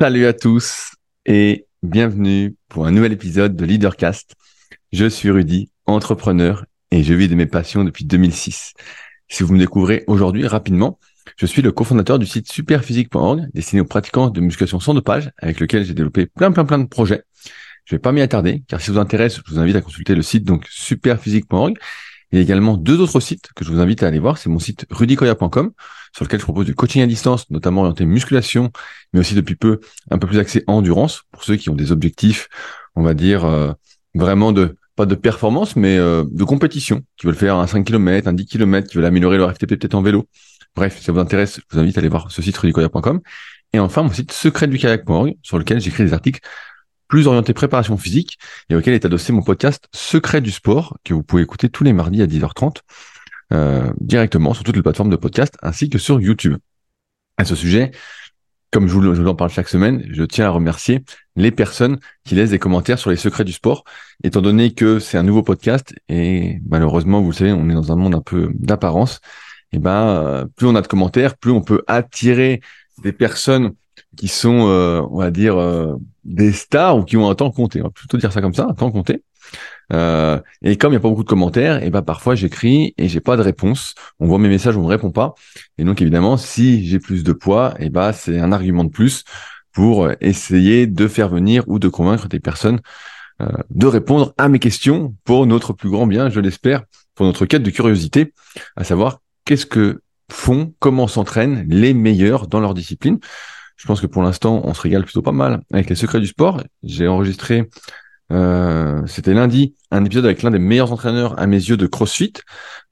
Salut à tous et bienvenue pour un nouvel épisode de Leadercast. Je suis Rudy, entrepreneur et je vis de mes passions depuis 2006. Si vous me découvrez aujourd'hui rapidement, je suis le cofondateur du site superphysique.org destiné aux pratiquants de musculation sans dopage avec lequel j'ai développé plein plein plein de projets. Je vais pas m'y attarder car si ça vous intéresse, je vous invite à consulter le site donc superphysique.org il y a également deux autres sites que je vous invite à aller voir. C'est mon site rudicoya.com, sur lequel je propose du coaching à distance, notamment orienté musculation, mais aussi depuis peu un peu plus axé endurance, pour ceux qui ont des objectifs, on va dire, euh, vraiment de pas de performance, mais euh, de compétition, qui veulent faire un 5 km, un 10 km, qui veulent améliorer leur FTP peut-être en vélo. Bref, si ça vous intéresse, je vous invite à aller voir ce site rudicoya.com. Et enfin, mon site secretdukayak.org, sur lequel j'écris des articles plus orienté préparation physique et auquel est adossé mon podcast Secret du sport que vous pouvez écouter tous les mardis à 10h30 euh, directement sur toutes les plateformes de podcast ainsi que sur YouTube. À ce sujet, comme je vous, en parle chaque semaine, je tiens à remercier les personnes qui laissent des commentaires sur les secrets du sport, étant donné que c'est un nouveau podcast et malheureusement, vous le savez, on est dans un monde un peu d'apparence. Et ben, euh, plus on a de commentaires, plus on peut attirer des personnes qui sont, euh, on va dire, euh, des stars ou qui ont un temps compté. On va plutôt dire ça comme ça, un temps compté. Euh, et comme il n'y a pas beaucoup de commentaires, et ben parfois j'écris et j'ai pas de réponse. On voit mes messages, on me répond pas. Et donc évidemment, si j'ai plus de poids, et ben c'est un argument de plus pour essayer de faire venir ou de convaincre des personnes de répondre à mes questions pour notre plus grand bien, je l'espère, pour notre quête de curiosité, à savoir qu'est-ce que font, comment s'entraînent les meilleurs dans leur discipline. Je pense que pour l'instant, on se régale plutôt pas mal avec les secrets du sport. J'ai enregistré, euh, c'était lundi, un épisode avec l'un des meilleurs entraîneurs à mes yeux de CrossFit.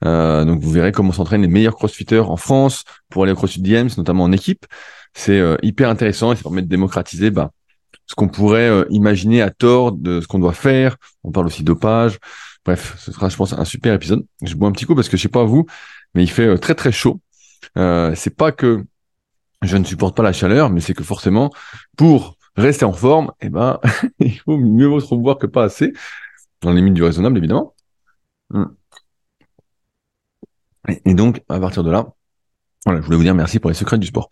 Euh, donc vous verrez comment s'entraînent les meilleurs CrossFitters en France pour aller au CrossFit Games, notamment en équipe. C'est euh, hyper intéressant et ça permet de démocratiser bah, ce qu'on pourrait euh, imaginer à tort de ce qu'on doit faire. On parle aussi dopage. Bref, ce sera, je pense, un super épisode. Je bois un petit coup parce que je sais pas vous, mais il fait euh, très très chaud. Euh, c'est pas que je ne supporte pas la chaleur, mais c'est que forcément, pour rester en forme, eh ben, il faut mieux vaut trop que pas assez, dans les limites du raisonnable, évidemment. Hmm. Et, donc, à partir de là, voilà, je voulais vous dire merci pour les secrets du sport.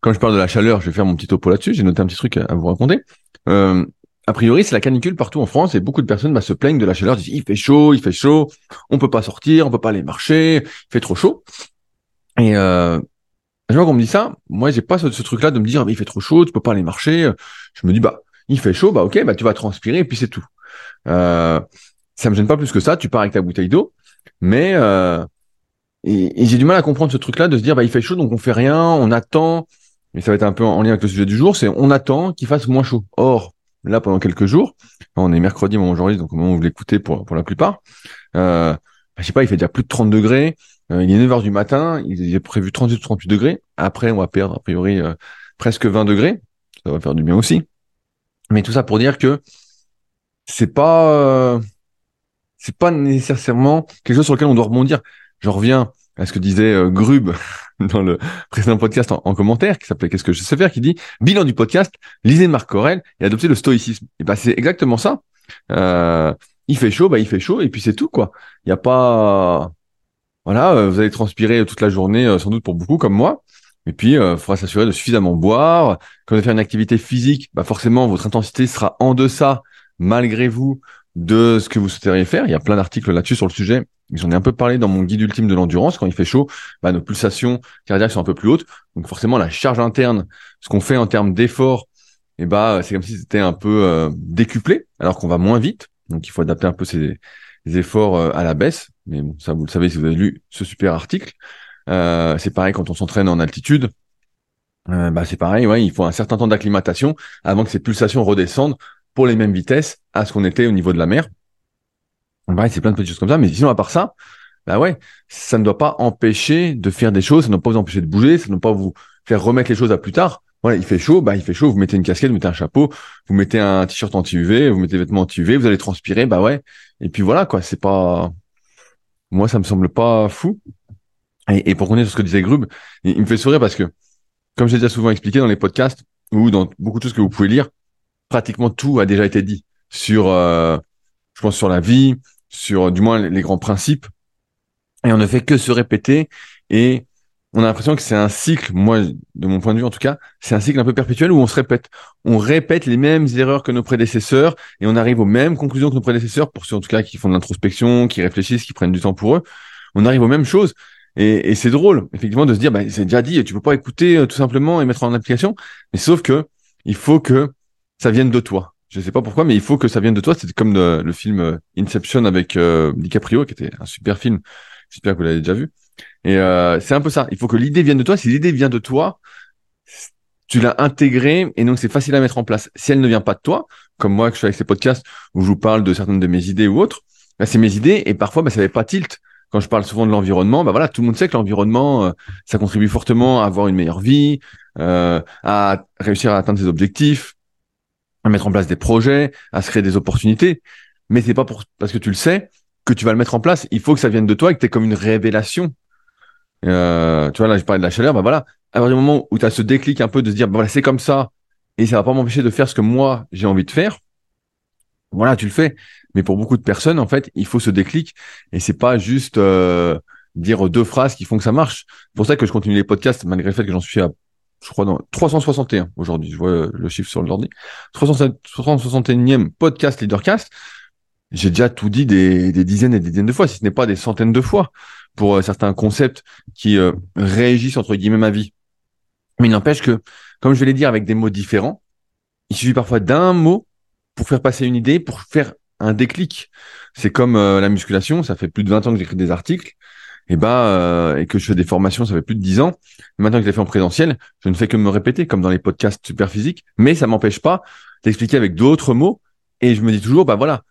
Quand je parle de la chaleur, je vais faire mon petit topo là-dessus. J'ai noté un petit truc à, vous raconter. Euh, a priori, c'est la canicule partout en France et beaucoup de personnes bah, se plaignent de la chaleur, disent il fait chaud, il fait chaud, on peut pas sortir, on peut pas aller marcher, il fait trop chaud. Et euh, je vois qu'on me dit ça, moi j'ai pas ce, truc-là de me dire il fait trop chaud, tu peux pas aller marcher. Je me dis bah il fait chaud, bah ok, bah tu vas transpirer et puis c'est tout. Euh, ça me gêne pas plus que ça. Tu pars avec ta bouteille d'eau, mais euh, et, j'ai du mal à comprendre ce truc-là de se dire bah il fait chaud donc on fait rien, on attend. Mais ça va être un peu en lien avec le sujet du jour, c'est on attend qu'il fasse moins chaud. Or là pendant quelques jours, on est mercredi, moment aujourd'hui, donc au moment où vous l'écoutez pour pour la plupart. Euh, bah, je sais pas, il fait déjà plus de 30 degrés. Euh, il est 9 heures du matin, il est prévu 38 38 degrés. Après, on va perdre a priori euh, presque 20 degrés. Ça va faire du bien aussi. Mais tout ça pour dire que c'est pas euh, c'est pas nécessairement quelque chose sur lequel on doit rebondir. Je reviens à ce que disait Grub dans le précédent podcast en, commentaire, qui s'appelait Qu'est-ce que je sais faire, qui dit bilan du podcast, lisez Marc Aurel et adoptez le stoïcisme. Et ben c'est exactement ça. il fait chaud, bah il fait chaud et puis c'est tout quoi. Il n'y a pas voilà, euh, vous allez transpirer toute la journée, euh, sans doute pour beaucoup comme moi. Et puis, il euh, faudra s'assurer de suffisamment boire. Quand vous allez faire une activité physique, bah forcément, votre intensité sera en deçà, malgré vous, de ce que vous souhaiteriez faire. Il y a plein d'articles là-dessus sur le sujet. J'en ai un peu parlé dans mon guide ultime de l'endurance. Quand il fait chaud, bah, nos pulsations cardiaques sont un peu plus hautes. Donc forcément, la charge interne, ce qu'on fait en termes d'effort, eh bah, c'est comme si c'était un peu décuplé, alors qu'on va moins vite. Donc il faut adapter un peu ses, efforts euh, à la baisse. Mais bon, ça, vous le savez si vous avez lu ce super article. Euh, c'est pareil quand on s'entraîne en altitude. Euh, bah, c'est pareil, ouais, il faut un certain temps d'acclimatation avant que ces pulsations redescendent pour les mêmes vitesses à ce qu'on était au niveau de la mer. C'est plein de petites choses comme ça. Mais sinon, à part ça, bah ouais, ça ne doit pas empêcher de faire des choses, ça ne doit pas vous empêcher de bouger, ça ne doit pas vous faire remettre les choses à plus tard. Voilà, il fait chaud, bah il fait chaud, vous mettez une casquette, vous mettez un chapeau, vous mettez un t-shirt anti-UV, vous mettez des vêtements anti-UV, vous allez transpirer, bah ouais. Et puis voilà quoi, c'est pas moi ça me semble pas fou. Et, pour connaître ce que disait Grub, il, me fait sourire parce que comme j'ai déjà souvent expliqué dans les podcasts ou dans beaucoup de choses que vous pouvez lire, pratiquement tout a déjà été dit sur euh, je pense sur la vie, sur du moins les, grands principes et on ne fait que se répéter et on a l'impression que c'est un cycle, moi, de mon point de vue en tout cas, c'est un cycle un peu perpétuel où on se répète. On répète les mêmes erreurs que nos prédécesseurs et on arrive aux mêmes conclusions que nos prédécesseurs, pour ceux en tout cas qui font de l'introspection, qui réfléchissent, qui prennent du temps pour eux. On arrive aux mêmes choses. Et, c'est drôle, effectivement, de se dire, bah, c'est déjà dit, tu peux pas écouter euh, tout simplement et mettre en application. Mais sauf que il faut que ça vienne de toi. Je sais pas pourquoi, mais il faut que ça vienne de toi. C'est comme le, film euh, Inception avec euh, DiCaprio, qui était un super film. J'espère que vous l'avez déjà vu. Et euh, c'est un peu ça. Il faut que l'idée vienne de toi. Si l'idée vient de toi, tu l'as intégrée et donc c'est facile à mettre en place. Si elle ne vient pas de toi, comme moi que je fais avec ces podcasts où je vous parle de certaines de mes idées ou autres, bah, c'est mes idées et parfois bah, ça n'avait pas tilt. Quand je parle souvent de l'environnement, bah voilà, tout le monde sait que l'environnement, euh, ça contribue fortement à avoir une meilleure vie, euh, à réussir à atteindre ses objectifs, à mettre en place des projets, à se créer des opportunités. Mais c'est pas pour parce que tu le sais que tu vas le mettre en place. Il faut que ça vienne de toi et que tu comme une révélation. Euh, tu vois, là, je parlais de la chaleur, bah voilà. À partir du moment où tu as ce déclic un peu de se dire, bah voilà, c'est comme ça, et ça va pas m'empêcher de faire ce que moi, j'ai envie de faire. Voilà, tu le fais. Mais pour beaucoup de personnes, en fait, il faut ce déclic. Et c'est pas juste euh, dire deux phrases qui font que ça marche. C'est pour ça que je continue les podcasts, malgré le fait que j'en suis à, je crois, dans 361 aujourd'hui. Je vois le chiffre sur l'ordi. 361e podcast Leadercast. J'ai déjà tout dit des dizaines et des dizaines de fois, si ce n'est pas des centaines de fois pour euh, certains concepts qui euh, réagissent entre guillemets ma vie. Mais il n'empêche que, comme je vais les dire avec des mots différents, il suffit parfois d'un mot pour faire passer une idée, pour faire un déclic. C'est comme euh, la musculation, ça fait plus de 20 ans que j'écris des articles, et bah et que je fais des formations, ça fait plus de 10 ans. Maintenant que je l'ai fait en présentiel, je ne fais que me répéter, comme dans les podcasts super physiques, mais ça m'empêche pas d'expliquer avec d'autres mots. Et je me dis toujours, bah voilà,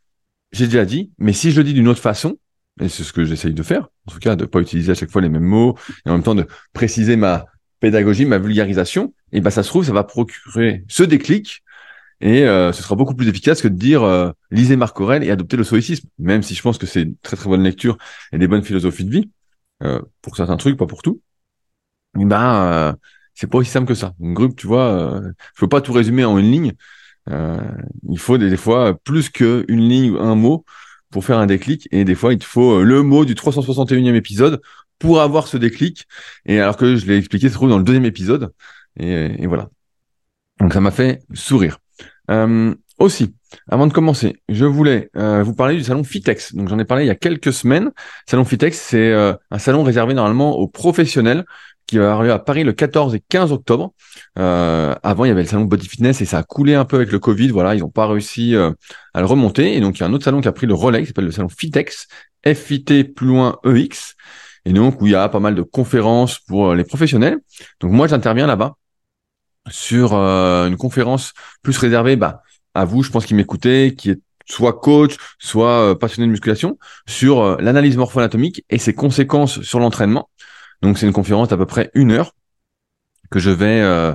j'ai déjà dit, mais si je le dis d'une autre façon, et c'est ce que j'essaye de faire, en tout cas, de pas utiliser à chaque fois les mêmes mots, et en même temps de préciser ma pédagogie, ma vulgarisation, et ben ça se trouve, ça va procurer ce déclic, et euh, ce sera beaucoup plus efficace que de dire euh, lisez Marc Aurèle et adoptez le stoïcisme, même si je pense que c'est une très très bonne lecture et des bonnes philosophies de vie, euh, pour certains trucs, pas pour tout. Et ben c'est pas aussi simple que ça. Une groupe, tu vois, je peux pas tout résumer en une ligne. il faut des, des fois plus qu'une ligne ou un mot pour faire un déclic. Et des fois, il te faut euh, le mot du 361e épisode pour avoir ce déclic. Et alors que je l'ai expliqué, se trouve dans le deuxième épisode. Et, voilà. Donc ça m'a fait sourire. Euh, aussi, avant de commencer, je voulais euh, vous parler du salon Fitex. Donc j'en ai parlé il y a quelques semaines. Salon Fitex, c'est un salon réservé normalement aux professionnels qui va avoir à Paris le 14 et 15 octobre. Euh, avant, il y avait le salon Body Fitness et ça a coulé un peu avec le Covid. Voilà, ils n'ont pas réussi euh, à le remonter. Et donc, il y a un autre salon qui a pris le relais, qui s'appelle le salon Fitex, FIT plus loin EX. Et donc, où il y a pas mal de conférences pour euh, les professionnels. Donc, moi, j'interviens là-bas sur une conférence plus réservée bah, à vous, je pense, qui m'écoutez, qui est soit coach, soit passionné de musculation, sur l'analyse morpho-anatomique et ses conséquences sur l'entraînement. Donc c'est une conférence d'à peu près une heure que je vais euh,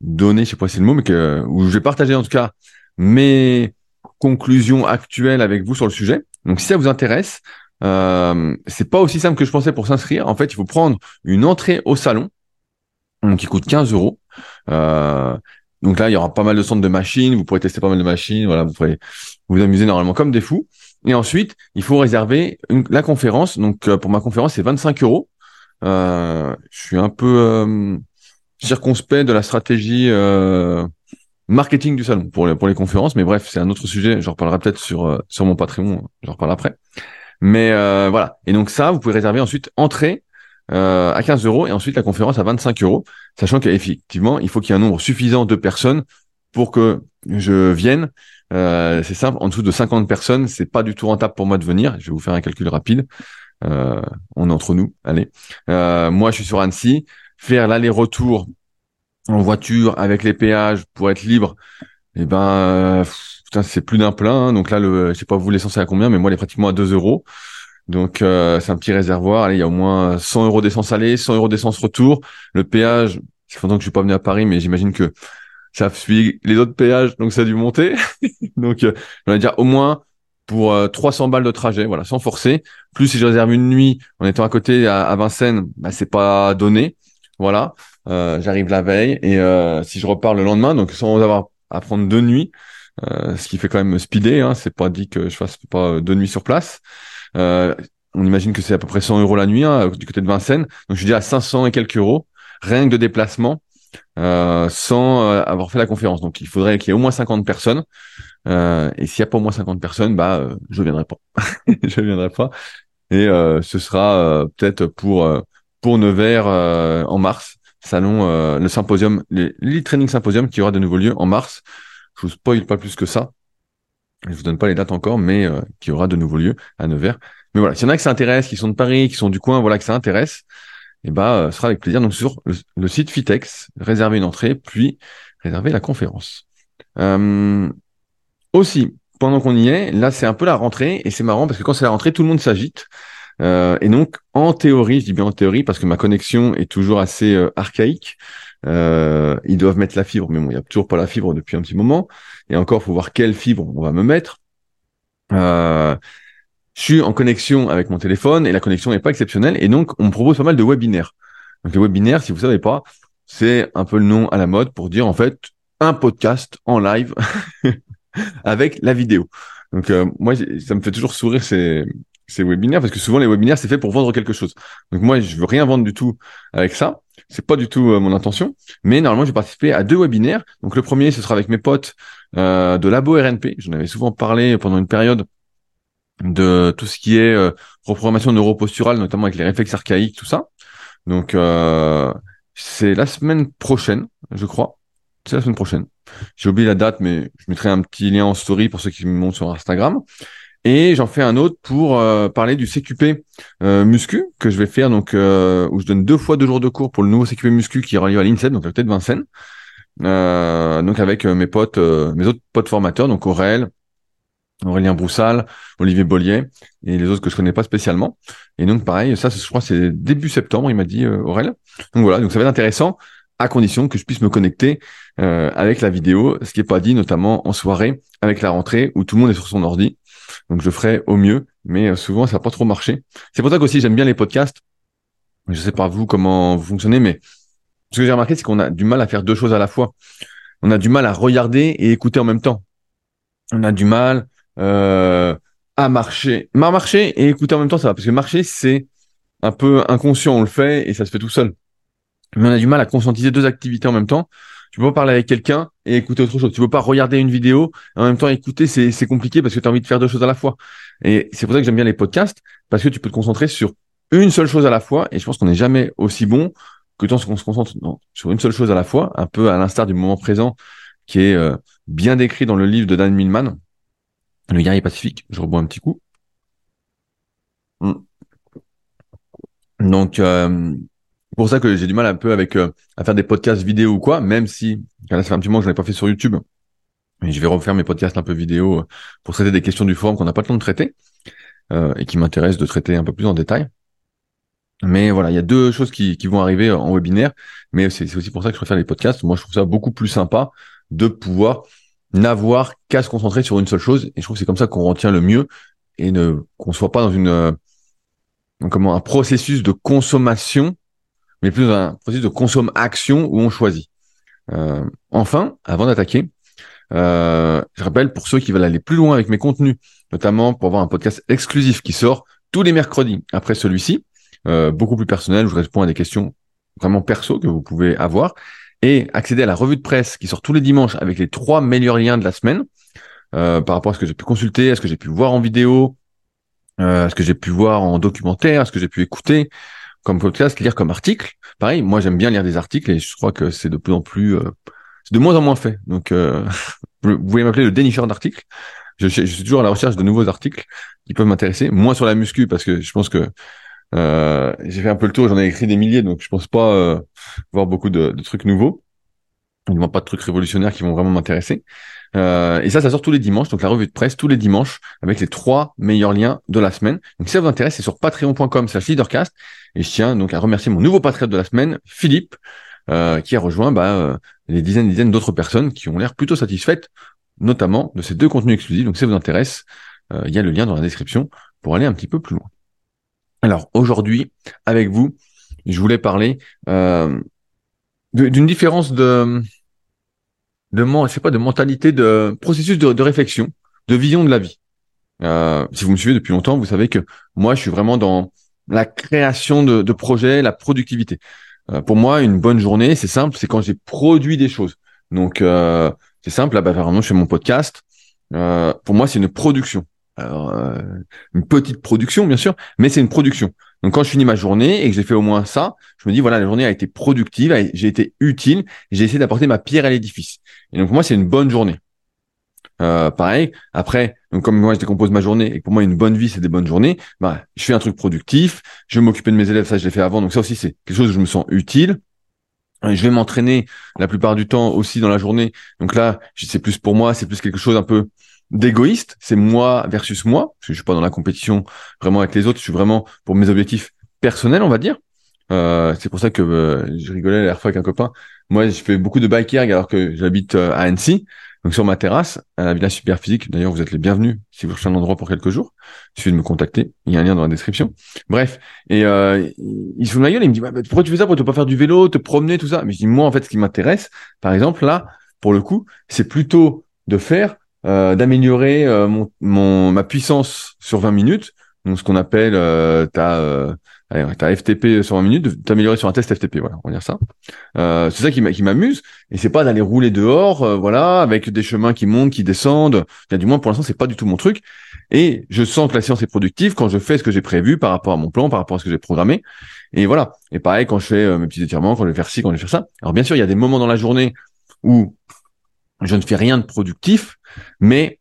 donner, je sais pas si c'est le mot, mais que où je vais partager en tout cas mes conclusions actuelles avec vous sur le sujet. Donc si ça vous intéresse, euh, c'est pas aussi simple que je pensais pour s'inscrire. En fait, il faut prendre une entrée au salon, qui coûte 15 euros. Euh, donc là, il y aura pas mal de centres de machines. Vous pourrez tester pas mal de machines. Voilà, vous pourrez vous amuser normalement comme des fous. Et ensuite, il faut réserver la conférence. Donc euh, pour ma conférence, c'est 25 euros. Euh, je suis un peu euh, circonspect de la stratégie euh, marketing du salon pour les, pour les conférences, mais bref, c'est un autre sujet. J'en reparlerai peut-être sur sur mon Patreon. J'en reparle après. Mais voilà. Et donc ça, vous pouvez réserver ensuite entrée à 15 euros et ensuite la conférence à 25 euros, sachant qu'effectivement, il faut qu'il y ait un nombre suffisant de personnes pour que je vienne. Euh, c'est simple, en dessous de 50 personnes, c'est pas du tout rentable pour moi de venir. Je vais vous faire un calcul rapide. Euh, on est entre nous, allez. Euh, moi, je suis sur Annecy. Faire l'aller-retour en voiture avec les péages pour être libre, eh ben, euh, putain, c'est plus d'un plein. Hein. Donc là, le, je sais pas vous l'essence à combien, mais moi, elle est pratiquement à 2 euros. Donc c'est un petit réservoir. Allez, il y a au moins 100 euros d'essence aller, 100 euros d'essence retour. Le péage, c'est longtemps que je suis pas venu à Paris, mais j'imagine que ça suit les autres péages, donc ça a dû monter. donc, euh, on va dire au moins pour 300 euh, balles de trajet, voilà, sans forcer. Plus si je réserve une nuit en étant à côté à, Vincennes, bah, c'est pas donné. Voilà, euh, j'arrive la veille et euh, si je repars le lendemain, donc sans avoir à prendre deux nuits, ce qui fait quand même speeder, hein, c'est pas dit que je fasse pas deux nuits sur place. on imagine que c'est à peu près 100 euros la nuit hein, du côté de Vincennes. Donc je suis déjà à 500 et quelques euros, rien que de déplacement, sans avoir fait la conférence. Donc il faudrait qu'il y ait au moins 50 personnes. Euh, et s'il n'y a pas au moins 50 personnes, bah euh, je viendrai pas. je viendrai pas. Et ce sera peut-être pour pour Nevers en mars, salon le symposium, l'Elite Training Symposium qui aura de nouveau lieu en mars. Je vous spoil pas plus que ça. Je vous donne pas les dates encore, mais qui aura de nouveau lieu à Nevers. Mais voilà, s'il y en a qui s'intéressent, qui sont de Paris, qui sont du coin, voilà, que ça intéresse, et eh ben, ce sera avec plaisir. Donc sur le, site Fitex, réserver une entrée, puis réserver la conférence. Euh, aussi, pendant qu'on y est, là c'est un peu la rentrée et c'est marrant parce que quand c'est la rentrée, tout le monde s'agite. Euh, et donc, en théorie, je dis bien en théorie parce que ma connexion est toujours assez euh, archaïque. Euh, ils doivent mettre la fibre, mais bon, il n'y a toujours pas la fibre depuis un petit moment. Et encore, faut voir quelle fibre on va me mettre. Euh, je suis en connexion avec mon téléphone et la connexion n'est pas exceptionnelle. Et donc, on me propose pas mal de webinaires. Donc, les webinaires, si vous savez pas, c'est un peu le nom à la mode pour dire, en fait, un podcast en live avec la vidéo. Donc, euh, moi, ça me fait toujours sourire ces, ces webinaires parce que souvent, les webinaires, c'est fait pour vendre quelque chose. Donc, moi, je veux rien vendre du tout avec ça. C'est pas du tout euh, mon intention. Mais normalement, j'ai participé à deux webinaires. Donc, le premier, ce sera avec mes potes euh, de Labo RNP. J'en avais souvent parlé pendant une période de tout ce qui est euh, reprogrammation neuroposturale, notamment avec les réflexes archaïques, tout ça. Donc euh, c'est la semaine prochaine, je crois. C'est la semaine prochaine. J'ai oublié la date, mais je mettrai un petit lien en story pour ceux qui me montrent sur Instagram. Et j'en fais un autre pour euh, parler du CQP euh, muscu que je vais faire, donc où je donne deux fois deux jours de cours pour le nouveau CQP muscu qui est relié à l'INSEP, donc à côté de Vincennes. donc avec mes potes, mes autres potes formateurs, donc Aurel, Aurélien Broussal, Olivier Bollier et les autres que je connais pas spécialement. Et donc pareil, ça je crois c'est début septembre, il m'a dit euh, Aurel. Donc voilà, donc ça va être intéressant à condition que je puisse me connecter euh, avec la vidéo, ce qui est pas dit notamment en soirée avec la rentrée où tout le monde est sur son ordi. Donc je ferai au mieux, mais euh, souvent ça n'a pas trop marché. C'est pour ça qu'aussi j'aime bien les podcasts. Je sais pas vous comment vous fonctionnez, mais ce que j'ai remarqué c'est qu'on a du mal à faire deux choses à la fois. On a du mal à regarder et écouter en même temps. On a du mal euh, à marcher. marcher et écouter en même temps, ça va. Parce que marcher, c'est un peu inconscient, on le fait et ça se fait tout seul. Mais on a du mal à conscientiser deux activités en même temps. Tu peux pas parler avec quelqu'un et écouter autre chose. Tu peux pas regarder une vidéo et en même temps écouter, c'est, compliqué parce que tu as envie de faire deux choses à la fois. Et c'est pour ça que j'aime bien les podcasts, parce que tu peux te concentrer sur une seule chose à la fois. Et je pense qu'on n'est jamais aussi bon que tant qu'on se concentre sur une seule chose à la fois, un peu à l'instar du moment présent qui est euh, bien décrit dans le livre de Dan Millman, le guerrier pacifique, je rebois un petit coup. Hmm. Donc, euh, pour ça que j'ai du mal un peu avec euh, à faire des podcasts vidéo ou quoi, même si là, ça fait un petit moment que je l'ai pas fait sur YouTube. Mais je vais refaire mes podcasts un peu vidéo euh, pour traiter des questions du forum qu'on n'a pas le temps de traiter euh, et qui m'intéressent de traiter un peu plus en détail. Mais voilà, il y a deux choses qui, qui vont arriver en webinaire, mais c'est aussi pour ça que je préfère les podcasts. Moi, je trouve ça beaucoup plus sympa de pouvoir n'avoir qu'à se concentrer sur une seule chose. Et je trouve que c'est comme ça qu'on retient le mieux et ne qu'on soit pas dans une euh, comment un processus de consommation, mais plus un processus de consomme-action où on choisit. Euh, enfin, avant d'attaquer, euh, je rappelle pour ceux qui veulent aller plus loin avec mes contenus, notamment pour avoir un podcast exclusif qui sort tous les mercredis après celui-ci, beaucoup plus personnel, où je réponds à des questions vraiment perso que vous pouvez avoir et accéder à la revue de presse qui sort tous les dimanches avec les trois meilleurs liens de la semaine euh, par rapport à ce que j'ai pu consulter, à ce que j'ai pu voir en vidéo, euh, à ce que j'ai pu voir en documentaire, à ce que j'ai pu écouter comme podcast, lire comme article. Pareil, moi j'aime bien lire des articles et je crois que c'est de plus en plus, euh, c'est de moins en moins fait. Donc euh, vous pouvez m'appeler le dénicheur d'articles. Je, suis toujours à la recherche de nouveaux articles qui peuvent m'intéresser, moins sur la muscu parce que je pense que euh, j'ai fait un peu le tour, j'en ai écrit des milliers, donc je pense pas euh, voir beaucoup de, trucs nouveaux. Il n'y a pas de trucs révolutionnaires qui vont vraiment m'intéresser. Euh, et ça, ça sort tous les dimanches, donc la revue de presse tous les dimanches avec les trois meilleurs liens de la semaine. Donc si ça vous intéresse, c'est sur patreon.com slash leadercast. Et je tiens donc à remercier mon nouveau patriote de la semaine, Philippe, euh, qui a rejoint bah, euh, les dizaines et dizaines d'autres personnes qui ont l'air plutôt satisfaites, notamment de ces deux contenus exclusifs. Donc si ça vous intéresse, euh, il y a le lien dans la description pour aller un petit peu plus loin. Alors aujourd'hui, avec vous, je voulais parler d'une différence de, de, je sais pas, de mentalité, de processus de, réflexion, de vision de la vie. Euh, si vous me suivez depuis longtemps, vous savez que moi, je suis vraiment dans la création de, de projets, la productivité. Euh, pour moi, une bonne journée, c'est simple, c'est quand j'ai produit des choses. Donc, euh, c'est simple. Là, bah, vraiment, je fais mon podcast. Euh, pour moi, c'est une production. Alors, euh, une petite production, bien sûr, mais c'est une production. Donc, quand je finis ma journée et que j'ai fait au moins ça, je me dis, voilà, la journée a été productive, j'ai été utile, j'ai essayé d'apporter ma pierre à l'édifice. Et donc, pour moi, c'est une bonne journée. Euh, pareil. Après, donc comme moi je décompose ma journée et pour moi une bonne vie c'est des bonnes journées, bah je fais un truc productif, je vais m'occuper de mes élèves, ça je l'ai fait avant, donc ça aussi c'est quelque chose où je me sens utile. Je vais m'entraîner la plupart du temps aussi dans la journée. Donc là, c'est plus pour moi, c'est plus quelque chose un peu d'égoïste. C'est moi versus moi. Parce que je suis pas dans la compétition vraiment avec les autres. Je suis vraiment pour mes objectifs personnels, on va dire. Euh, c'est pour ça que euh, je rigolais la dernière fois avec un copain. Moi, je fais beaucoup de bike alors que j'habite euh, à Annecy. Donc sur ma terrasse, à la Villa Super Physique, d'ailleurs vous êtes les bienvenus si vous cherchez un endroit pour quelques jours. Il suffit de me contacter, il y a un lien dans la description. Bref, et euh, il se fout de ma gueule, il me dit bah, pourquoi tu fais ça pour ne pas faire du vélo, te promener, tout ça? Mais je dis moi en fait ce qui m'intéresse, par exemple là, pour le coup, c'est plutôt de faire, euh, d'améliorer euh, mon, mon, ma puissance sur 20 minutes, donc ce qu'on appelle euh, ta euh, t'as FTP sur 20 minutes, t'améliorer sur un test FTP, voilà, on va dire ça. Euh, c'est ça qui m'amuse, et c'est pas d'aller rouler dehors, euh, voilà, avec des chemins qui montent, qui descendent. Bien, du moins pour l'instant, c'est pas du tout mon truc. Et je sens que la séance est productive quand je fais ce que j'ai prévu par rapport à mon plan, par rapport à ce que j'ai programmé. Et voilà. Et pareil quand je fais euh, mes petits étirements, quand je vais faire ci, quand je vais faire ça. Alors bien sûr, il y a des moments dans la journée où je ne fais rien de productif, mais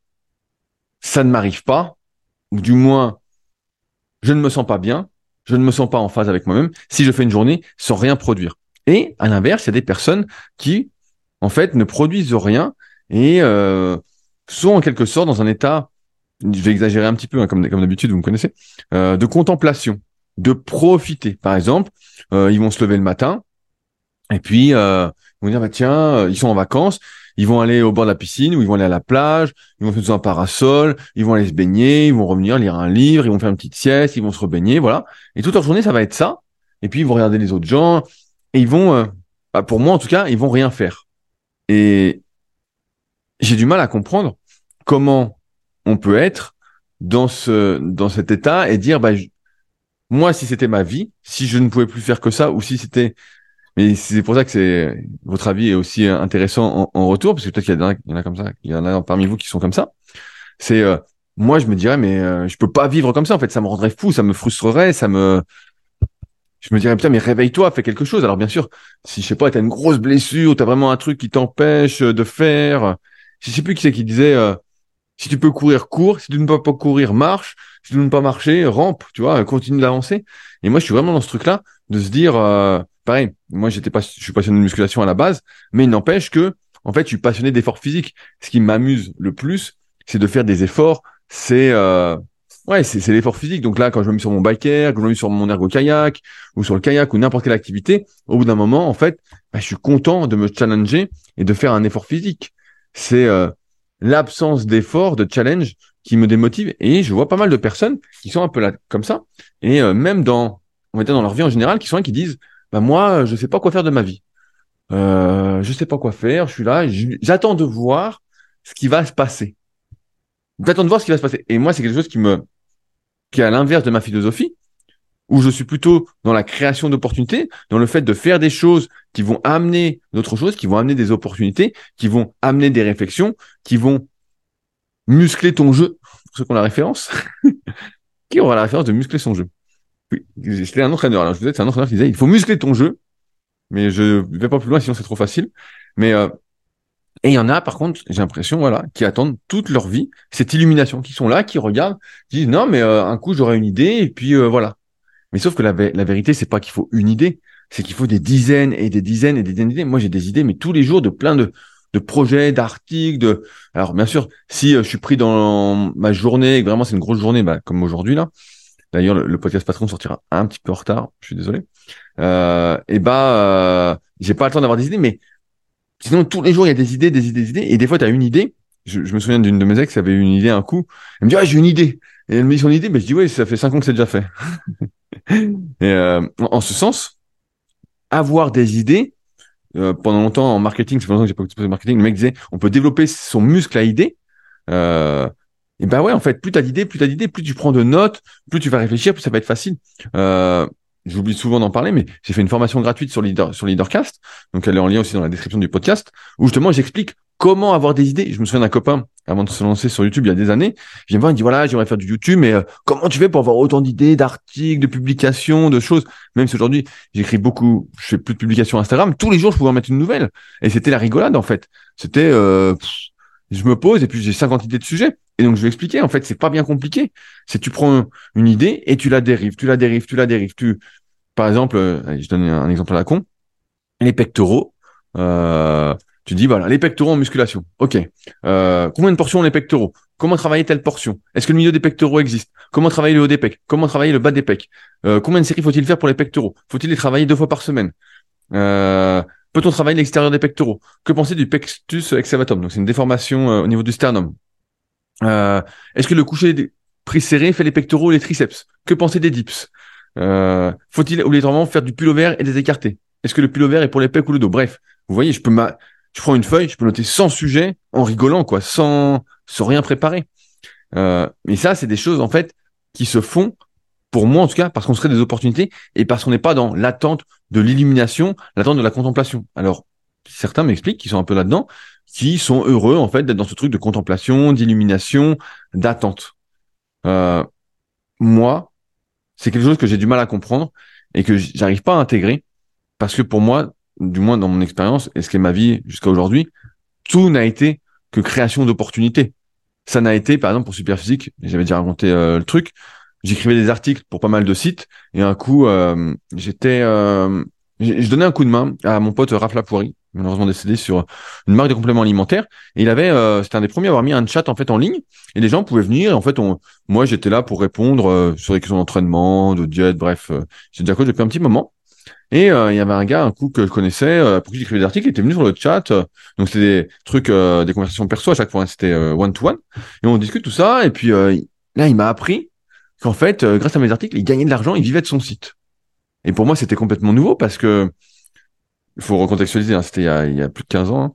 ça ne m'arrive pas, ou du moins, je ne me sens pas bien, je ne me sens pas en phase avec moi-même si je fais une journée sans rien produire. Et à l'inverse, il y a des personnes qui, en fait, ne produisent rien et euh, sont en quelque sorte dans un état, je vais exagérer un petit peu, hein, comme, d'habitude, vous me connaissez, euh, de contemplation, de profiter. Par exemple, euh, ils vont se lever le matin et puis ils vont dire, bah, tiens, ils sont en vacances, ils vont aller au bord de la piscine ou ils vont aller à la plage, ils vont faire un parasol, ils vont aller se baigner, ils vont revenir lire un livre, ils vont faire une petite sieste, ils vont se rebaigner, voilà. Et toute leur journée, ça va être ça. Et puis ils vont regarder les autres gens et ils vont, euh, bah, pour moi en tout cas, ils vont rien faire. Et j'ai du mal à comprendre comment on peut être dans ce dans cet état et dire bah moi si c'était ma vie, si je ne pouvais plus faire que ça ou si c'était mais c'est pour ça que c'est votre avis est aussi intéressant en, retour, parce que peut-être qu'il y, en a comme ça, il y en a parmi vous qui sont comme ça. C'est euh, moi, je me dirais, mais euh, je peux pas vivre comme ça. En fait, ça me rendrait fou, ça me frustrerait, ça me. Je me dirais putain, mais réveille-toi, fais quelque chose. Alors bien sûr, si je sais pas, t'as une grosse blessure, t'as vraiment un truc qui t'empêche de faire. Je sais plus qui c'est qui disait, euh, si tu peux courir, cours. Si tu ne peux pas courir, marche. Si tu ne peux pas marcher, rampe. Tu vois, continue d'avancer. Et moi, je suis vraiment dans ce truc-là de se dire pareil, moi j'étais pas, je suis passionné de musculation à la base, mais il n'empêche que, en fait, je suis passionné d'efforts physiques. Ce qui m'amuse le plus, c'est de faire des efforts. C'est euh, ouais, c'est l'effort physique. Donc là, quand je me mets sur mon biker, quand je me mets sur mon ergo kayak ou sur le kayak ou n'importe quelle activité, au bout d'un moment, en fait, bah, je suis content de me challenger et de faire un effort physique. C'est euh, l'absence d'effort, de challenge qui me démotive. Et je vois pas mal de personnes qui sont un peu là comme ça. Et euh, même dans, on va dire dans leur vie en général, qui sont là, qui disent bah moi, je sais pas quoi faire de ma vie. Euh, je sais pas quoi faire. Je suis là, j'attends de voir ce qui va se passer. J'attends de voir ce qui va se passer. Et moi, c'est quelque chose qui me, qui est à l'inverse de ma philosophie, où je suis plutôt dans la création d'opportunités, dans le fait de faire des choses qui vont amener d'autres choses, qui vont amener des opportunités, qui vont amener des réflexions, qui vont muscler ton jeu. Pour ceux qui ont la référence, qui aura la référence de muscler son jeu c'était un entraîneur. Alors, je vous disais, c'est un entraîneur qui disait, il faut muscler ton jeu. Mais je vais pas plus loin, sinon c'est trop facile. Mais, euh, et il y en a, par contre, j'ai l'impression, voilà, qui attendent toute leur vie cette illumination, qui sont là, qui regardent, qui disent, non, mais euh, un coup, j'aurai une idée, et puis euh, voilà. Mais sauf que la, la vérité, c'est pas qu'il faut une idée, c'est qu'il faut des dizaines et des dizaines et des dizaines d'idées. Moi, j'ai des idées, mais tous les jours, de plein de, de projets, d'articles, de. Alors, bien sûr, si je suis pris dans ma journée, vraiment c'est une grosse journée, bah, comme aujourd'hui là, D'ailleurs, le, podcast patron sortira un petit peu en retard. Je suis désolé. Euh, et bah, euh, j'ai pas le temps d'avoir des idées, mais sinon tous les jours il y a des idées, des idées, des idées. Et des fois, tu as une idée. Je, me souviens d'une de mes ex qui avait une idée un coup. Elle me dit ah j'ai une idée. Et elle me dit son idée, mais je dis oui, ça fait cinq ans que c'est déjà fait. et euh, en ce sens, avoir des idées. Euh, pendant longtemps en marketing, c'est pendant que j'ai pas écouté de marketing. Le mec disait, on peut développer son muscle à idées. Euh, Et ben ouais, en fait, plus t'as d'idées, plus t'as d'idées, plus tu prends de notes, plus tu vas réfléchir, plus ça va être facile. Euh, J'oublie souvent d'en parler, mais j'ai fait une formation gratuite sur Leader, sur Leadercast, donc elle est en lien aussi dans la description du podcast, où justement j'explique comment avoir des idées. Je me souviens d'un copain, avant de se lancer sur YouTube il y a des années, il me il dit voilà, j'aimerais faire du YouTube, mais euh, comment tu fais pour avoir autant d'idées, d'articles, de publications, de choses? Même si aujourd'hui j'écris beaucoup, je fais plus de publications Instagram, tous les jours je pouvais en mettre une nouvelle, et c'était la rigolade en fait. C'était, euh, je me pose et puis j'ai 50 idées de sujets. Et donc je vais expliquer, en fait, c'est pas bien compliqué. C'est tu prends une idée et tu la dérives, tu la dérives, tu la dérives. Tu, par exemple, euh, je donne un exemple à la con, les pectoraux. Euh, tu dis voilà, les pectoraux en musculation. Ok. Euh, combien de portions ont les pectoraux? Comment travailler telle portion? Est-ce que le milieu des pectoraux existe? Comment travailler le haut des pecs? Comment travailler le bas des pecs? Euh, Combien de séries faut-il faire pour les pectoraux? Faut-il les travailler deux fois par semaine? Euh, Peut-on travailler l'extérieur des pectoraux? Que penser du pectus excavatum Donc c'est une déformation euh, au niveau du sternum. Euh, Est-ce que le coucher pris serré fait les pectoraux et les triceps? Que penser des dips? Euh, Faut-il obligatoirement faire du pullover et des écartés? Est-ce que le pullover est pour les pecs ou le dos? Bref, vous voyez, je peux ma je prends une feuille, je peux noter 100 sujets en rigolant, quoi, sans, sans rien préparer. Euh, mais ça, c'est des choses, en fait, qui se font, pour moi en tout cas, parce qu'on serait des opportunités et parce qu'on n'est pas dans l'attente de l'illumination, l'attente de la contemplation. Alors, certains m'expliquent qu'ils sont un peu là-dedans, qui sont heureux, en fait, d'être dans ce truc de contemplation, d'illumination, d'attente. Euh, moi, c'est quelque chose que j'ai du mal à comprendre et que j'arrive pas à intégrer parce que pour moi, du moins dans mon expérience, et ce qui est ma vie jusqu'à aujourd'hui, tout n'a été que création d'opportunités. Ça n'a été, par exemple, pour Superphysique, j'avais déjà raconté euh, le truc, j'écrivais des articles pour pas mal de sites, et un coup, euh, j'étais... Euh, je donnais un coup de main à mon pote Raph Lapoiri, malheureusement décédé sur une marque de compléments alimentaires. Et il avait, c'était un des premiers à avoir mis un chat en fait en ligne, et les gens pouvaient venir. En fait, on, moi, j'étais là pour répondre sur les questions d'entraînement, de diète, bref. j'ai déjà coach depuis un petit moment. Et euh, il y avait un gars, un coup que je connaissais, euh, pour qui j'écrivais des articles, il était venu sur le chat. Euh, donc c'était des trucs, euh, des conversations perso à chaque fois. Hein, c'était one to one. Et on discute tout ça. Et puis là, il m'a appris qu'en fait, grâce à mes articles, il gagnait de l'argent, il vivait de son site. Et pour moi, c'était complètement nouveau parce que il faut recontextualiser. Hein, c'était il, y a plus de 15 ans. Hein.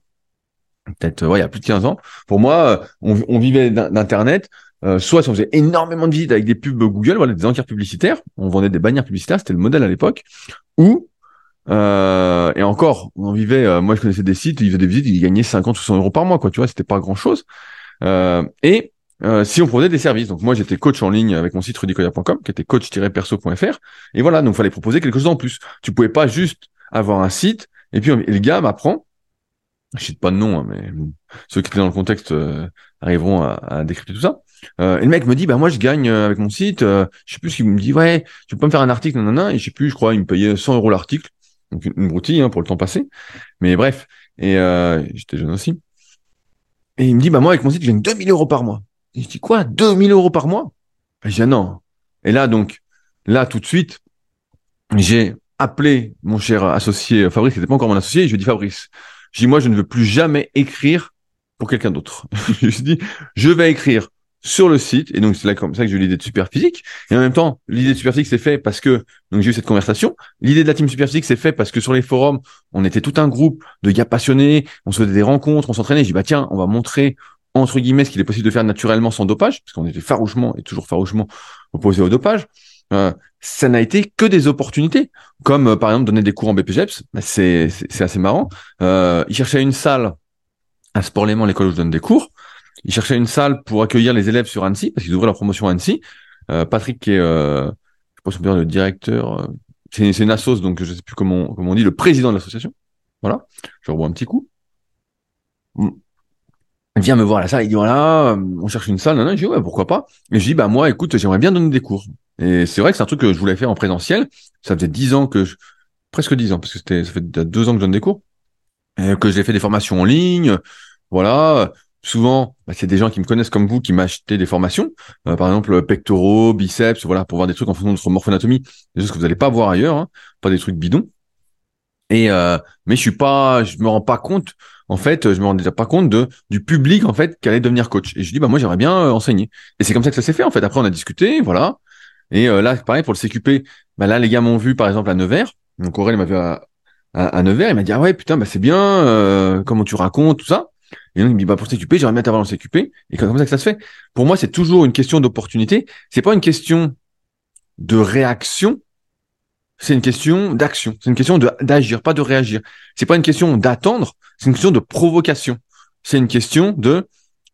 Peut-être, ouais, il y a plus de 15 ans. Pour moi, on, on vivait d'internet. Euh, soit si on faisait énormément de visites avec des pubs Google, voilà, des enquêtes publicitaires, on vendait des bannières publicitaires, c'était le modèle à l'époque, ou euh, et encore, on vivait, euh, moi je connaissais des sites, ils faisaient des visites, ils gagnaient 50 ou 100 euros par mois, quoi, tu vois, c'était pas grand chose. Euh, et si on proposait des services, donc moi j'étais coach en ligne avec mon site rudicoya.com, qui était coach-perso.fr, et voilà, donc fallait proposer quelque chose en plus. Tu pouvais pas juste avoir un site, et puis le gars m'apprend, je cite pas de nom, hein, mais ceux qui étaient dans le contexte arriveront à, à décrypter tout ça. Euh, et le mec me dit, bah moi je gagne euh, avec mon site, euh, je sais plus ce qu'il me dit, ouais, tu peux me faire un article, non, et je sais plus, je crois, il me payait 100 euros l'article, donc une, broutille hein, pour le temps passé, mais bref, et euh, j'étais jeune aussi. Et il me dit, bah moi avec mon site, je gagne 2000 euros par mois. Et je dis, quoi, 2000 euros par mois? Je dis, ah, non. Et là, donc, là, tout de suite, j'ai appelé mon cher associé Fabrice, qui n'était pas encore mon associé, et je lui ai dit, Fabrice, je dis, moi, je ne veux plus jamais écrire pour quelqu'un d'autre. je lui ai dit, je vais écrire sur le site. Et donc, c'est là comme ça que j'ai eu l'idée de Superphysique. Et en même temps, l'idée de Superphysique, c'est fait parce que, donc j'ai eu cette conversation. L'idée de la team Superphysique, c'est fait parce que sur les forums, on était tout un groupe de gars passionnés, on se faisait des rencontres, on s'entraînait. J'ai dit, bah tiens, on va montrer, entre guillemets, ce qu'il est possible de faire naturellement sans dopage, parce qu'on était farouchement et toujours farouchement opposé au dopage. Euh, ça n'a été que des opportunités, comme euh, par exemple donner des cours en BPGEPS, bah, c'est assez marrant. Euh, il cherchait une salle à Sport Léman, l'école où je donne des cours. Ils cherchaient une salle pour accueillir les élèves sur Annecy, parce qu'ils ouvraient leur promotion à Annecy. Euh, Patrick, qui est, euh, je pense bien le directeur, euh, c'est une assos, donc je sais plus comment, comment on dit, le président de l'association. Voilà, je revois un petit coup. Mm. Vient me voir à la salle, il dit voilà, euh, on cherche une salle, non, non, je dis ouais, pourquoi pas? Et je dis bah moi, écoute, j'aimerais bien donner des cours. Et c'est vrai que c'est un truc que je voulais faire en présentiel. Ça faisait dix ans que je, presque dix ans, parce que c'était, ça fait deux ans que je donne des cours, que j'ai fait des formations en ligne, voilà souvent, bah, c'est des gens qui me connaissent comme vous qui m'achetaient des formations, euh, par exemple pectoraux, biceps, voilà, pour voir des trucs en fonction de votre morphonatomie, des choses que vous n'allez pas voir ailleurs, hein, pas des trucs bidons. Et euh, mais je suis pas, je me rends pas compte. En fait, je me déjà pas compte de du public en fait qui allait devenir coach. Et je dis bah moi j'aimerais bien euh, enseigner. Et c'est comme ça que ça s'est fait en fait. Après on a discuté, voilà. Et là pareil pour le CQP, bah là les gars m'ont vu par exemple à Nevers. Donc Aurel m'a vu à, à, Nevers, il m'a dit ah ouais putain bah c'est bien, comment tu racontes tout ça. Et donc il me dit bah pour CQP, j'aimerais bien t'avoir dans CQP. Et comme ça que ça se fait. Pour moi, c'est toujours une question d'opportunité. C'est pas une question de réaction. C'est une question d'action. C'est une question d'agir, pas de réagir. C'est pas une question d'attendre. C'est une question de provocation. C'est une question de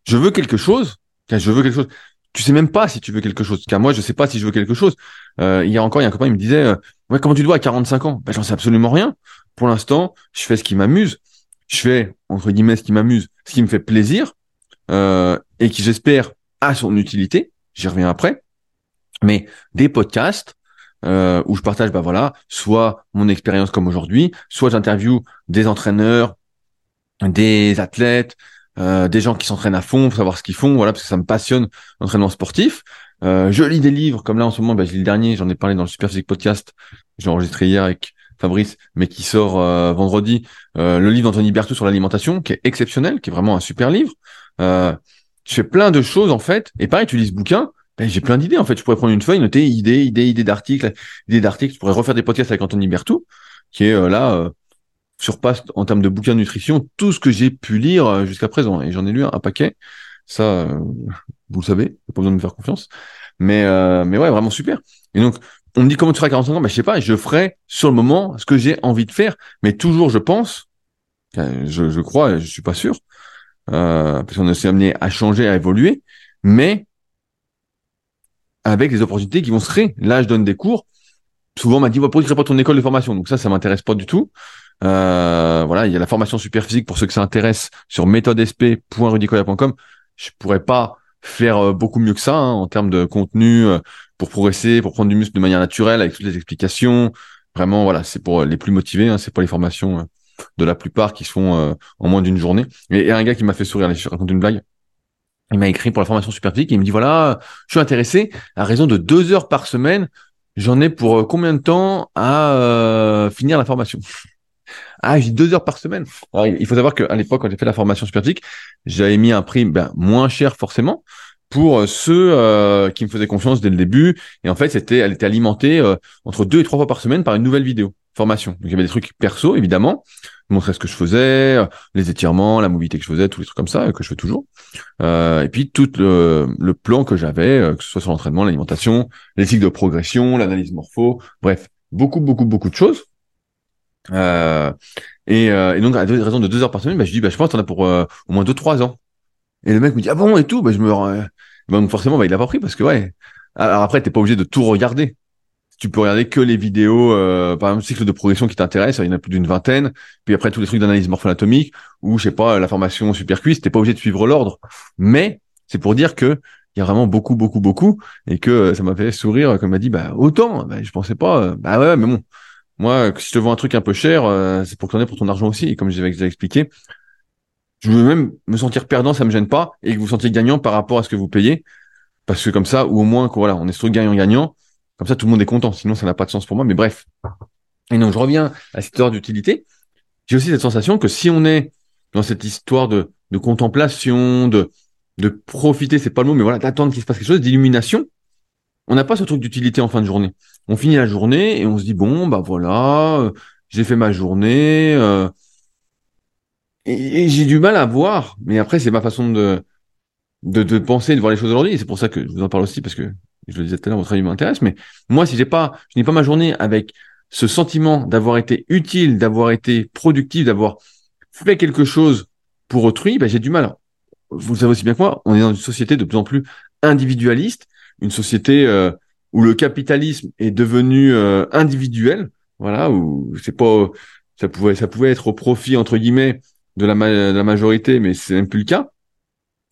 je veux quelque chose. Je veux quelque chose. Tu sais même pas si tu veux quelque chose. Car moi, je sais pas si je veux quelque chose. Euh, il y a encore, il y a un copain, il me disait, euh, ouais, comment tu dois à 45 ans? Ben, j'en sais absolument rien. Pour l'instant, je fais ce qui m'amuse. Je fais entre guillemets ce qui m'amuse, ce qui me fait plaisir euh, et qui, j'espère, a son utilité. J'y reviens après. Mais des podcasts euh, où je partage, bah voilà, soit mon expérience comme aujourd'hui, soit j'interview des entraîneurs, des athlètes, euh, des gens qui s'entraînent à fond pour savoir ce qu'ils font, voilà, parce que ça me passionne l'entraînement sportif. Euh, je lis des livres, comme là en ce moment, bah, je le dernier, j'en ai parlé dans le Super Physique Podcast, j'ai enregistré hier avec Fabrice, mais qui sort euh, vendredi, euh, le livre d'Anthony Berthoud sur l'alimentation, qui est exceptionnel, qui est vraiment un super livre. Euh, je fais plein de choses en fait, et pareil, tu lis ce bouquin, ben, j'ai plein d'idées en fait. Je pourrais prendre une feuille, noter idées, idées, idées d'articles, idées d'articles. Je pourrais refaire des podcasts avec Anthony Berthoud, qui est là surpasse en termes de bouquins de nutrition tout ce que j'ai pu lire jusqu'à présent. Et j'en ai lu un, paquet. Ça, vous le savez, pas besoin de me faire confiance. Mais mais ouais, vraiment super. Et donc on me dit comment tu feras 45 ans, ben, je sais pas, je ferai sur le moment ce que j'ai envie de faire, mais toujours je pense, je, je crois, je suis pas sûr, euh, parce qu'on s'est amené à changer, à évoluer, mais avec les opportunités qui vont se créer. Là, je donne des cours. Souvent, on m'a dit, pourquoi tu crées pas ton école de formation? Donc ça, ça m'intéresse pas du tout. Euh, voilà, il y a la formation super physique pour ceux que ça intéresse sur méthodesp.rudicoya.com. Je pourrais pas faire euh, beaucoup mieux que ça hein, en termes de contenu euh, pour progresser, pour prendre du muscle de manière naturelle avec toutes les explications. Vraiment, voilà, c'est pour les plus motivés, hein, c'est pour les formations de la plupart qui se font en moins d'une journée. Et, un gars qui m'a fait sourire, je raconte une blague. Il m'a écrit pour la formation super et il me dit voilà, je suis intéressé à raison de deux heures par semaine. J'en ai pour combien de temps à finir la formation? Ah, j'ai deux heures par semaine. il faut savoir qu'à l'époque, quand j'ai fait la formation Superphysique, j'avais mis un prix ben, moins cher forcément pour euh, ceux euh, qui me faisaient confiance dès le début. Et en fait, c'était, elle était alimentée euh, entre deux et trois fois par semaine par une nouvelle vidéo formation. Donc il y avait des trucs perso évidemment, montrer ce que je faisais, les étirements, la mobilité que je faisais, tous les trucs comme ça que je fais toujours. et puis tout le, le plan que j'avais, que ce soit sur l'entraînement, l'alimentation, les cycles de progression, l'analyse morpho, bref, beaucoup beaucoup beaucoup de choses. Euh, et, euh, et, donc, à raison de deux heures par semaine, bah, je dis, bah, je pense que t'en as pour euh, au moins deux, trois ans. Et le mec me dit, ah bon, et tout, bah, je me bah, forcément, bah, il a pas pris parce que, ouais. Alors après, t'es pas obligé de tout regarder. Tu peux regarder que les vidéos, euh, par exemple, cycle de progression qui t'intéresse, il y en a plus d'une vingtaine. Puis après, tous les trucs d'analyse morpho-anatomique ou, je sais pas, la formation super cuisse, t'es pas obligé de suivre l'ordre. Mais, c'est pour dire que il y a vraiment beaucoup, beaucoup, beaucoup, et que ça m'a fait sourire, comme m'a dit, bah, autant, bah, je pensais pas, bah ouais, mais bon, moi, si je te vends un truc un peu cher, euh, c'est pour que tu en aies pour ton argent aussi. Et comme je déjà expliqué, je veux même me sentir perdant, ça me gêne pas, et que vous vous sentiez gagnant par rapport à ce que vous payez, parce que comme ça, ou au moins, voilà, on est sur gagnant-gagnant, comme ça, tout le monde est content. Sinon, ça n'a pas de sens pour moi. Mais bref. Et donc, je reviens à cette histoire d'utilité. J'ai aussi cette sensation que si on est dans cette histoire de, contemplation, de, de profiter, c'est pas le mot, mais voilà, d'attendre qu'il se passe quelque chose, d'illumination, on n'a pas ce truc d'utilité en fin de journée. On finit la journée et on se dit bon bah voilà, euh, j'ai fait ma journée. Euh, et, j'ai du mal à voir, mais après c'est ma façon de, de, de penser, de voir les choses aujourd'hui. C'est pour ça que je vous en parle aussi parce que je le disais tout à l'heure, votre avis m'intéresse. Mais moi, si j'ai pas, je n'ai pas ma journée avec ce sentiment d'avoir été utile, d'avoir été productif, d'avoir fait quelque chose pour autrui, ben, j'ai du mal. Vous le savez aussi bien que moi, on est dans une société de plus en plus individualiste une société euh, où le capitalisme est devenu euh, individuel, voilà, où c'est pas ça pouvait ça pouvait être au profit entre guillemets de la, de la majorité, mais c'est même plus le cas.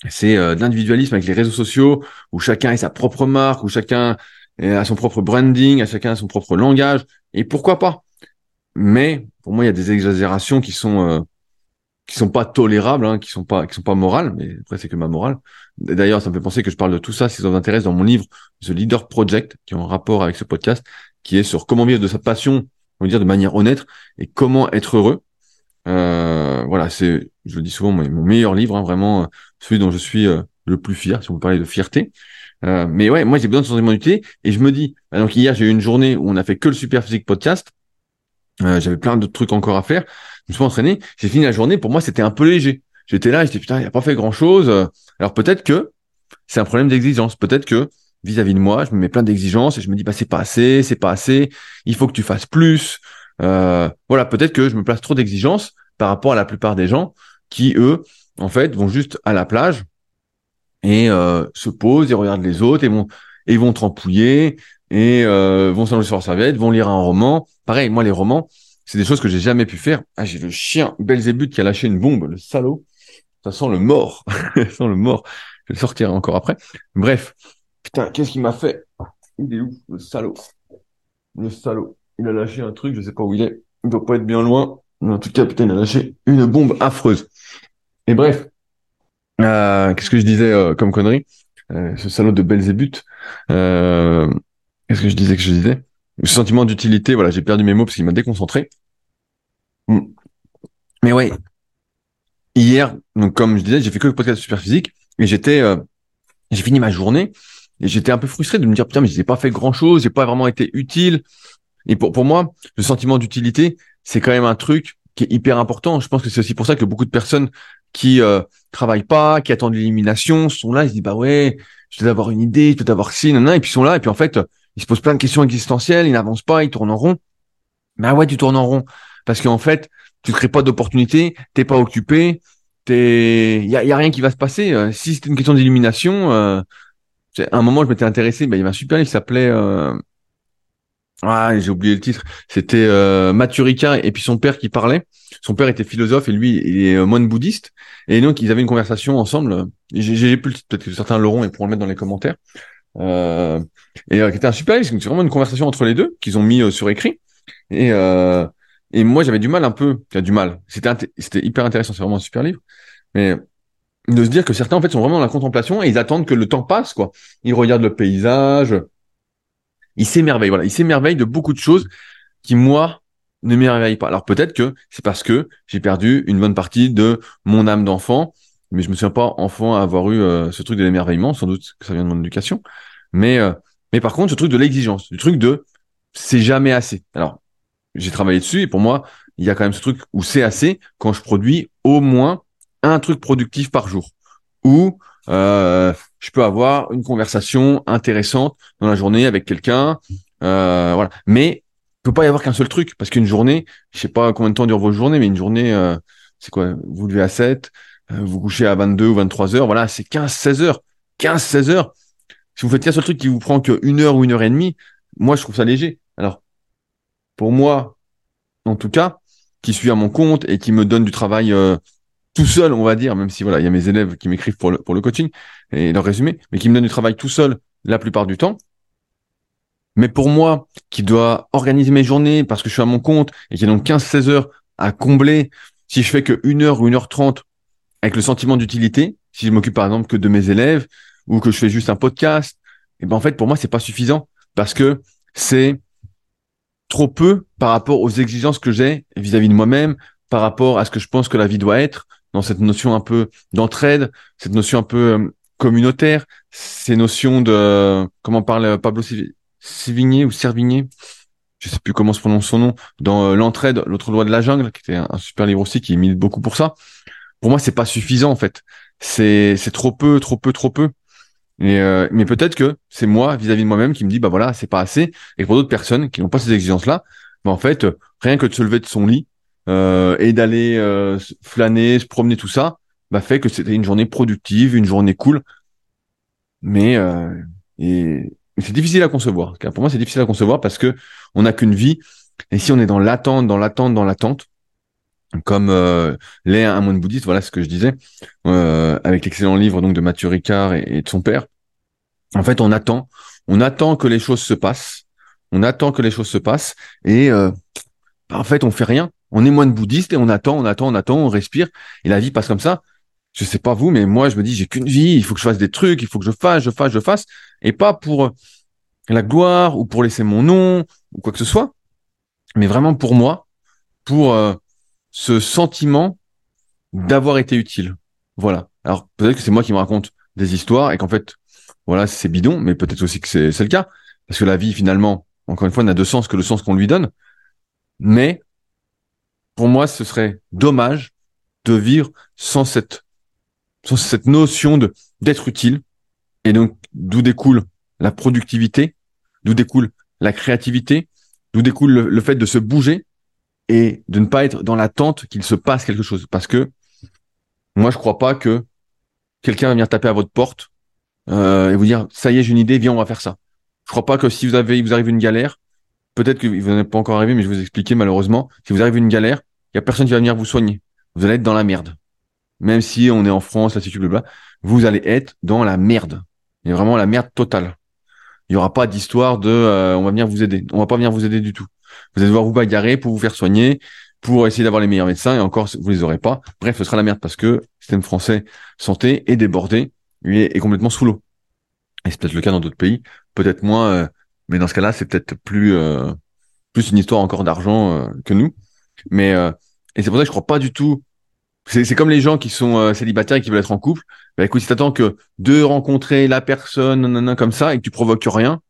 C'est euh, de l'individualisme avec les réseaux sociaux où chacun a sa propre marque, où chacun a son propre branding, à chacun son propre langage. Et pourquoi pas Mais pour moi, il y a des exagérations qui sont qui sont pas tolérables, hein, qui sont pas qui sont pas morales, mais après c'est que ma morale. D'ailleurs, ça me fait penser que je parle de tout ça si ça vous intéresse dans mon livre The Leader Project, qui est en rapport avec ce podcast, qui est sur comment vivre de sa passion, on va dire de manière honnête, et comment être heureux. Euh, voilà, c'est, je le dis souvent, mon, meilleur livre, hein, vraiment celui dont je suis euh, le plus fier, si on peut parler de fierté. Euh, mais ouais, moi j'ai besoin de sentiment d'utilité, et je me dis, bah, donc hier j'ai eu une journée où on a fait que le Super Physique Podcast. Euh, j'avais plein d'autres trucs encore à faire. Je me suis entraîné. J'ai fini la journée. Pour moi, c'était un peu léger j'étais là, j'étais putain, il a pas fait grand chose. Alors peut-être que c'est un problème d'exigence. Peut-être que vis-à-vis de moi, je me mets plein d'exigences et je me dis bah c'est pas assez, c'est pas assez. Il faut que tu fasses plus. Euh, voilà, peut-être que je me place trop d'exigences par rapport à la plupart des gens qui eux, en fait, vont juste à la plage et euh, se posent et regardent les autres et vont et vont trempouiller et euh, vont s'allonger sur leur serviette, vont lire un roman. Pareil, moi les romans, c'est des choses que j'ai jamais pu faire. Ah, j'ai le chien Belzébuth qui a lâché une bombe, le salaud. Ça sent le mort. ça sent le mort. Je le sortir encore après. Bref. Putain, qu'est-ce qu'il m'a fait? Il est où, le salaud? Le salaud. Il a lâché un truc, je sais pas où il est. Il doit pas être bien loin. En tout cas, putain, il a lâché une bombe affreuse. Et bref. Euh, qu'est-ce que je disais euh, comme connerie? Euh, Ce salaud de Belzébuth. Euh, qu'est-ce que je disais que je disais? Le sentiment d'utilité, voilà, j'ai perdu mes mots parce qu'il m'a déconcentré. Hmm. Mais ouais, hier, donc comme je disais, j'ai fait que le podcast de Superphysique et j'étais, euh, j'ai fini ma journée et j'étais un peu frustré de me dire putain mais j'ai pas fait grand chose, j'ai pas vraiment été utile. Et pour pour moi, le sentiment d'utilité, c'est quand même un truc qui est hyper important. Je pense que c'est aussi pour ça que beaucoup de personnes qui euh, travaillent pas, qui attendent l'élimination, sont là, ils se disent bah ouais, je dois avoir une idée, je dois avoir ci, nan, et puis ils sont là et puis en fait, ils se posent plein de questions existentielles, ils n'avancent pas, ils tournent en rond. Bah ouais, tu tournes en rond parce qu'en fait, tu crées pas d'opportunité, t'es pas occupé, t'es, y a, y a rien qui va se passer. Euh, si c'était une question d'illumination, euh, un moment je m'étais intéressé, bah, il y avait un super livre s'appelait, euh... ah j'ai oublié le titre, c'était euh, et puis son père qui parlait. Son père était philosophe et lui il est euh, moine bouddhiste et donc ils avaient une conversation ensemble. J'ai plus le titre, peut-être que certains l'auront et pourront le mettre dans les commentaires. Euh, et euh, qui était un super livre, c'est vraiment une conversation entre les deux qu'ils ont mis sur écrit. Et euh, et moi, j'avais du mal un peu, du mal. C'était c'était hyper intéressant, c'est vraiment un super livre. Mais de se dire que certains en fait sont vraiment dans la contemplation et ils attendent que le temps passe quoi. Ils regardent le paysage, ils s'émerveillent. Voilà, ils s'émerveillent de beaucoup de choses qui moi ne m'émerveillent pas. Alors peut-être que c'est parce que j'ai perdu une bonne partie de mon âme d'enfant, mais je me souviens pas enfant avoir eu euh, ce truc de l'émerveillement. Sans doute que ça vient de mon éducation. Mais euh, mais par contre, ce truc de l'exigence, du truc de c'est jamais assez. Alors j'ai travaillé dessus et pour moi, il y a quand même ce truc où c'est assez quand je produis au moins un truc productif par jour où euh, je peux avoir une conversation intéressante dans la journée avec quelqu'un. Euh, voilà. Mais il peut pas y avoir qu'un seul truc parce qu'une journée, je sais pas combien de temps dure vos journées, mais une journée, euh, c'est quoi Vous levez à 7, euh, vous couchez à 22 ou 23 heures, voilà, c'est 15-16 heures. 15-16 heures. Si vous faites qu'un seul truc qui vous prend que une heure ou une heure et demie, moi je trouve ça léger. Alors pour moi, en tout cas, qui suis à mon compte et qui me donne du travail tout seul, on va dire, même si voilà, il y a mes élèves qui m'écrivent pour le, pour le coaching et leur résumé, mais qui me donne du travail tout seul la plupart du temps. Mais pour moi, qui dois organiser mes journées parce que je suis à mon compte et qui a donc 15-16 heures à combler, si je fais que 1 heure ou 1 heure 30 avec le sentiment d'utilité, si je m'occupe par exemple que de mes élèves ou que je fais juste un podcast, et eh ben en fait pour moi c'est pas suffisant parce que c'est trop peu par rapport aux exigences que j'ai vis-à-vis de moi-même, par rapport à ce que je pense que la vie doit être, dans cette notion un peu d'entraide, cette notion un peu euh, communautaire, ces notions de comment parle Pablo Sévigné ou Servigné, je sais plus comment se prononce son nom, dans euh, l'entraide, l'autre loi de la jungle, qui était un, super livre aussi qui milite beaucoup pour ça. Pour moi, c'est pas suffisant en fait. C'est c'est trop peu, trop peu, trop peu. Et euh, mais peut-être que c'est moi vis-à-vis de moi-même qui me dit bah voilà c'est pas assez. Et pour d'autres personnes qui n'ont pas ces exigences-là, bah en fait rien que de se lever de son lit euh, et d'aller euh, flâner, se promener tout ça, bah fait que c'était une journée productive, une journée cool. Mais euh, c'est difficile à concevoir. Pour moi c'est difficile à concevoir parce que on n'a qu'une vie. Et si on est dans l'attente, dans l'attente, dans l'attente, comme l'est un moine bouddhiste, voilà ce que je disais, avec l'excellent livre donc de Mathieu Ricard et, de son père. En fait, on attend, on attend que les choses se passent, on attend que les choses se passent, et bah, en fait, on fait rien. On est moine bouddhiste et on attend, on attend, on attend, on respire, et la vie passe comme ça. Je sais pas vous, mais moi, je me dis, j'ai qu'une vie, il faut que je fasse des trucs, il faut que je fasse, je fasse, je fasse, et pas pour la gloire ou pour laisser mon nom ou quoi que ce soit, mais vraiment pour moi, pour euh, ce sentiment d'avoir été utile. Voilà. Alors peut-être que c'est moi qui me raconte des histoires et qu'en fait, voilà, c'est bidon, mais peut-être aussi que c'est le cas. Parce que la vie, finalement, encore une fois, n'a de sens que le sens qu'on lui donne. Mais pour moi, ce serait dommage de vivre sans cette cette notion de d'être utile. Et donc, d'où découle la productivité, d'où découle la créativité, d'où découle le, fait de se bouger et de ne pas être dans l'attente qu'il se passe quelque chose. Parce que moi, je crois pas que quelqu'un va venir taper à votre porte euh, et vous dire ça y est, j'ai une idée, viens, on va faire ça. Je crois pas que si vous avez, vous arrive une galère, peut-être que vous n'êtes pas encore arrivé, mais je vais vous expliquer malheureusement. Si vous arrive une galère, il y a personne qui va venir vous soigner. Vous allez être dans la merde. Même si on est en France, là, c'est là, vous allez être dans la merde. Il y a vraiment la merde totale. Il y aura pas d'histoire de euh, on va venir vous aider. On va pas venir vous aider du tout. Vous allez devoir vous bagarrer pour vous faire soigner, pour essayer d'avoir les meilleurs médecins et encore vous les aurez pas. Bref, ce sera la merde parce que le système français santé est débordé, lui est, complètement sous l'eau. Et c'est peut-être le cas dans d'autres pays, peut-être moins, euh, mais dans ce cas-là, c'est peut-être plus euh, plus une histoire encore d'argent que nous. Mais et c'est pour ça que je crois pas du tout c'est comme les gens qui sont euh, célibataires et qui veulent être en couple. Bah écoute, si t'attends que de rencontrer la personne, nanana, comme ça, et que tu provoques rien,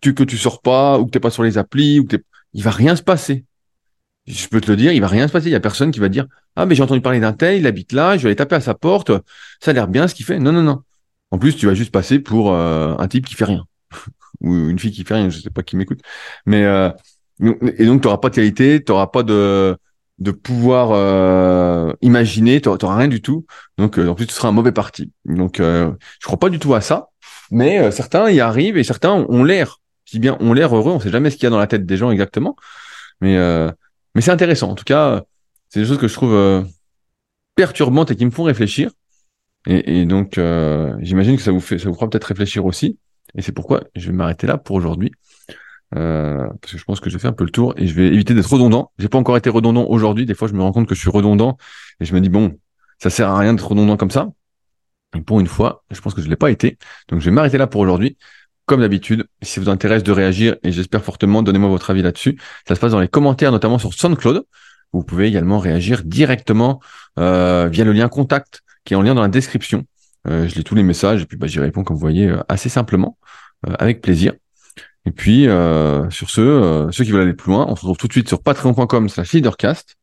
tu, que tu sors pas, ou que t'es pas sur les applis, ou que t'es, il va rien se passer. Je peux te le dire, il va rien se passer. Il y a personne qui va dire, ah, mais j'ai entendu parler d'un tel, il habite là, je vais aller taper à sa porte, ça a l'air bien ce qu'il fait. Non, non, non. En plus, tu vas juste passer pour euh, un type qui fait rien. Ou une fille qui fait rien, je sais pas qui m'écoute. Mais, euh, et donc, tu n'auras pas de qualité, tu n'auras pas de, de pouvoir euh, imaginer, tu n'auras rien du tout. Donc euh, en plus tu seras un mauvais parti. Donc euh, je crois pas du tout à ça, mais euh, certains y arrivent et certains ont, l'air. Si bien ont l'air heureux, on sait jamais ce qu'il y a dans la tête des gens exactement. Mais mais c'est intéressant. En tout cas, c'est des choses que je trouve perturbantes et qui me font réfléchir. Et, et donc j'imagine que ça vous fait ça vous fera peut-être réfléchir aussi. Et c'est pourquoi je vais m'arrêter là pour aujourd'hui. Euh, parce que je pense que j'ai fait un peu le tour et je vais éviter d'être redondant. J'ai pas encore été redondant aujourd'hui. Des fois, je me rends compte que je suis redondant et je me dis bon, ça sert à rien d'être redondant comme ça. Et pour une fois, je pense que je l'ai pas été. Donc, je vais m'arrêter là pour aujourd'hui. Comme d'habitude, si ça vous intéresse de réagir et j'espère fortement, donnez-moi votre avis là-dessus. Ça se passe dans les commentaires, notamment sur SoundCloud. Vous pouvez également réagir directement euh, via le lien contact qui est en lien dans la description. Euh, je lis tous les messages et puis bah, j'y réponds comme vous voyez euh, assez simplement, euh, avec plaisir. Et puis, sur ce, ceux qui veulent aller plus loin, on se retrouve tout de suite sur patreon.com slash leadercast.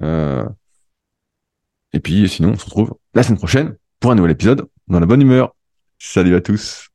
Et puis, sinon, on se retrouve la semaine prochaine pour un nouvel épisode dans la bonne humeur. Salut à tous.